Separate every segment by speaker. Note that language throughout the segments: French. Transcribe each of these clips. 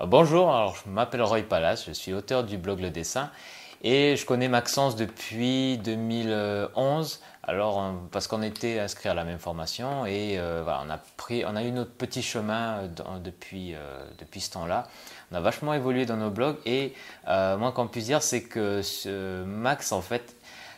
Speaker 1: Euh, bonjour, alors je m'appelle Roy Palace, je suis auteur du blog Le Dessin et je connais Maxence depuis 2011. Alors parce qu'on était inscrit à la même formation et euh, on a pris, on a eu notre petit chemin euh, depuis depuis ce temps-là. On a vachement évolué dans nos blogs et moi qu'on puisse dire c'est que Max en fait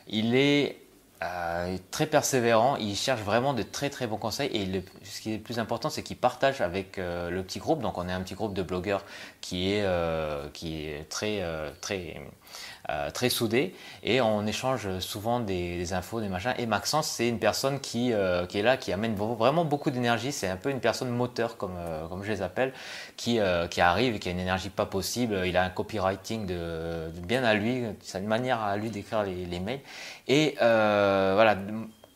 Speaker 1: il est euh, très persévérant, il cherche vraiment de très très bons conseils et ce qui est le plus important c'est qu'il partage avec euh, le petit groupe, donc on est un petit groupe de blogueurs qui est, euh, qui est très, très très soudé et on échange souvent des, infos, des machins. Et Maxence, c'est une personne qui, qui est là, qui amène vraiment beaucoup d'énergie. C'est un peu une personne moteur, comme, comme je les appelle, qui, qui arrive et qui a une énergie pas possible. Il a un copywriting de, bien à lui, c'est une manière à lui d'écrire les, les, mails. Et voilà,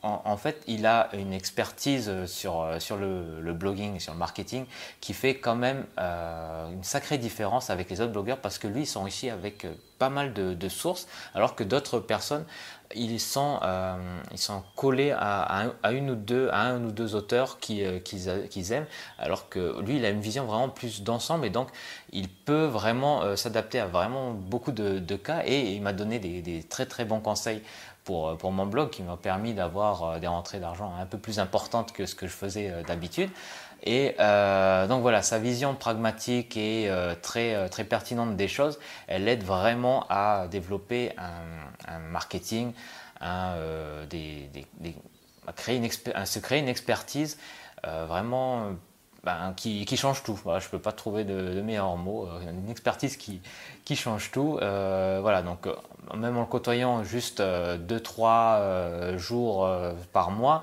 Speaker 1: en, fait, il a une expertise sur, sur le, blogging et sur le marketing qui fait quand même euh, une sacrée différence avec les autres blogueurs parce que lui, il s'enrichit avec euh, pas mal de, sources, alors que d'autres personnes, ils sont, euh, ils sont collés à, une ou deux, à un ou deux auteurs qu'ils aiment, alors que lui, il a une vision vraiment plus d'ensemble et donc il peut vraiment s'adapter à vraiment beaucoup de, cas et il m'a donné des, des, très très bons conseils pour, pour mon blog qui m'a permis d'avoir des rentrées d'argent un peu plus importantes que ce que je faisais d'habitude. Et euh, donc voilà, sa vision pragmatique et euh, très, euh, très pertinente des choses, elle aide vraiment à développer un, marketing, à, créer se créer une expertise vraiment ben, qui, change tout. je ne peux pas trouver de, meilleurs mots. Une expertise qui, qui change tout. voilà, donc même en le côtoyant juste 2-3 euh, euh, jours euh, par mois,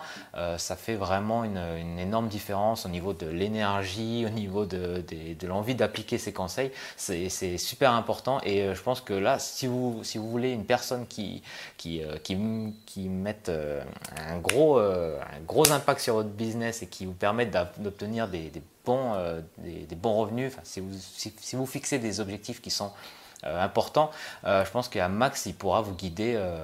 Speaker 1: ça fait vraiment une, énorme différence au niveau de l'énergie, au niveau de, l'envie d'appliquer ces conseils. C'est super important et je pense que là, si vous, si vous voulez une personne qui, qui, qui, mette un gros, un gros impact sur votre business et qui vous permette d'obtenir des, bons, des, bons revenus, si vous fixez des objectifs qui sont euh, important, euh, je pense qu'à Max, il pourra vous guider euh,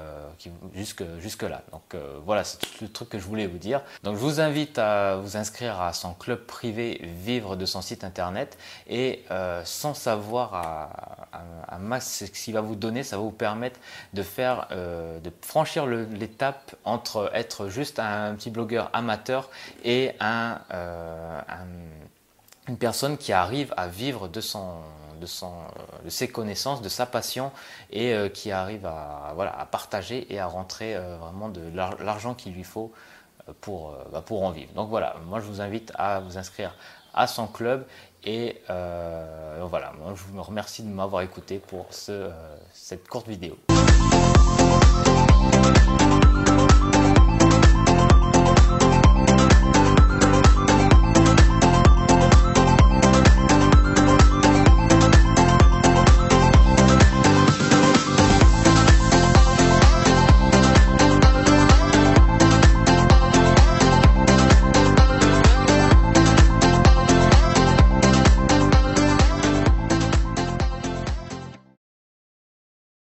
Speaker 1: jusque, jusque là. Donc voilà, c'est tout le truc que je voulais vous dire. Donc je vous invite à vous inscrire à son club privé Vivre de son site internet et sans savoir à, Max ce qu'il va vous donner, ça va vous permettre de faire, de franchir l'étape entre être juste un, petit blogueur amateur et un, une personne qui arrive à vivre de euh, ses connaissances, de sa passion et euh, qui arrive à, partager et à rentrer euh, vraiment de l'argent qu'il lui faut pour, bah, pour en vivre. Donc voilà, moi je vous invite à vous inscrire à son club et voilà, moi je vous remercie de m'avoir écouté pour ce, cette courte vidéo.